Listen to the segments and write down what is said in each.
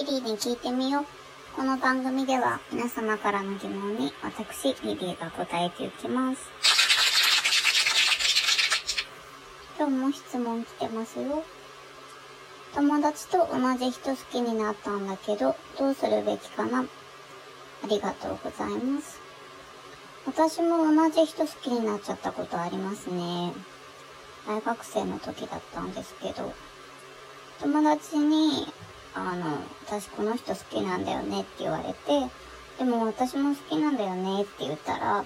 リリーに聞いてみよう。この番組では皆様からの疑問に私、リリーが答えていきます。今日も質問来てますよ。友達と同じ人好きになったんだけど、どうするべきかな？ありがとうございます。私も同じ人好きになっちゃったことありますね。大学生の時だったんですけど、友達に、あの、私この人好きなんだよねって言われて、でも私も好きなんだよねって言ったら、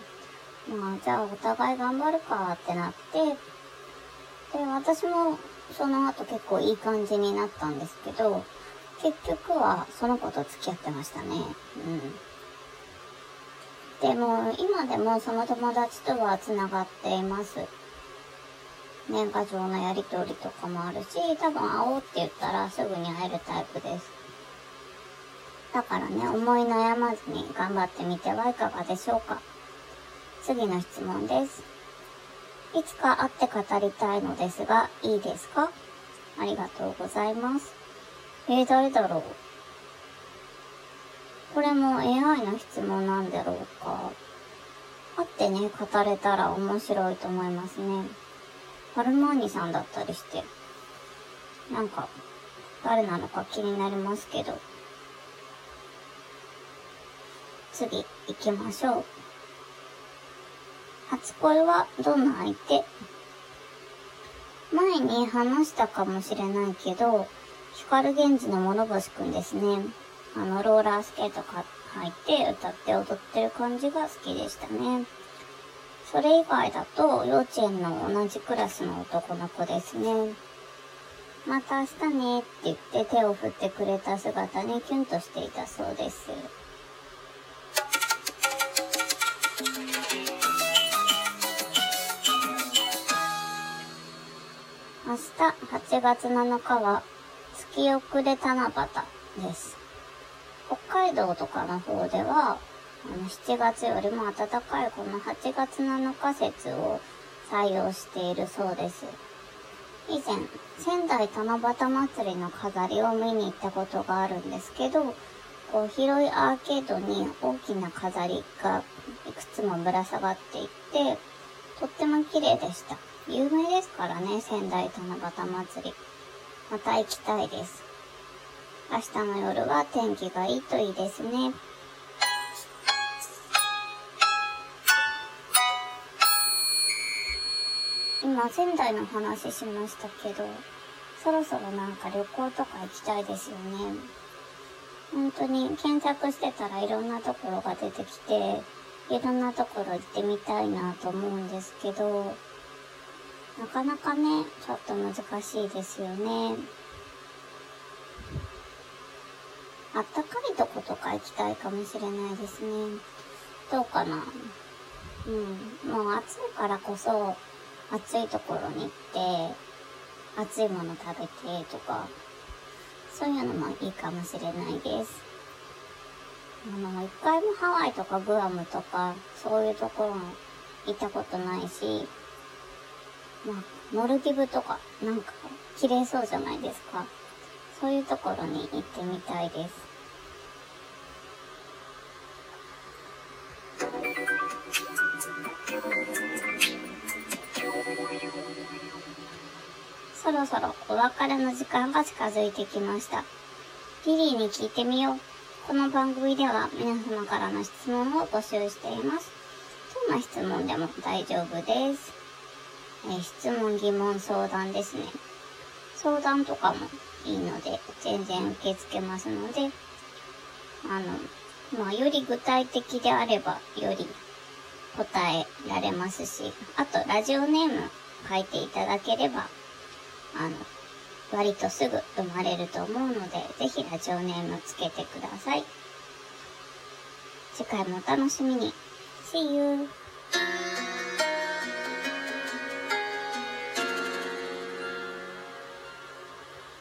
まあじゃあお互い頑張るかってなって、で、私もその後結構いい感じになったんですけど、結局はその子と付き合ってましたね。うん。でも、今でもその友達とは繋がっています。年賀状のやりとりとかもあるし、多分会おうって言ったらすぐに会えるタイプです。だからね、思い悩まずに頑張ってみてはいかがでしょうか。次の質問です。いつか会って語りたいのですが、いいですか？ありがとうございます。えー、誰だろう？これも AI の質問なんだろうか。会ってね、語れたら面白いと思いますね。アルマーニさんだったりして、なんか、誰なのか気になりますけど。次、行きましょう。初恋はどんな相手？前に話したかもしれないけど、光源氏の諸星くんですね。あの、ローラースケートか履いて歌って踊ってる感じが好きでしたね。それ以外だと、幼稚園の同じクラスの男の子ですね。また明日ねって言って手を振ってくれた姿にキュンとしていたそうです。明日8月7日は月遅れ七夕です。北海道とかの方ではあの7月よりも暖かいこの8月7日節を採用しているそうです。以前、仙台七夕祭りの飾りを見に行ったことがあるんですけど、こう広いアーケードに大きな飾りがいくつもぶら下がっていて、とっても綺麗でした。有名ですからね、仙台七夕祭り。また行きたいです。明日の夜は天気がいいといいですね。今仙台の話しましたけど、そろそろなんか旅行とか行きたいですよね。本当に検索してたらいろんなところが出てきて、いろんなところ行ってみたいなと思うんですけど、なかなかね、ちょっと難しいですよね。あったかいとことか行きたいかもしれないですね。どうかなうん。もう暑いからこそ、暑いところに行って、暑いもの食べてとか、そういうのもいいかもしれないです。あの、一回もハワイとかグアムとか、そういうところも行ったことないし、まあ、モルディブとか、なんか、綺麗そうじゃないですか。そういうところに行ってみたいです。そろそろお別れの時間が近づいてきました。リリーに聞いてみよう。この番組では皆様からの質問を募集しています。どんな質問でも大丈夫です。え質問、疑問、相談ですね。相談とかもいいので、全然受け付けますので、あの、まあ、より具体的であれば、より答えられますし、あと、ラジオネーム書いていただければ、あの、割とすぐ生まれると思うので、ぜひラジオネームつけてください。次回もお楽しみに。See you!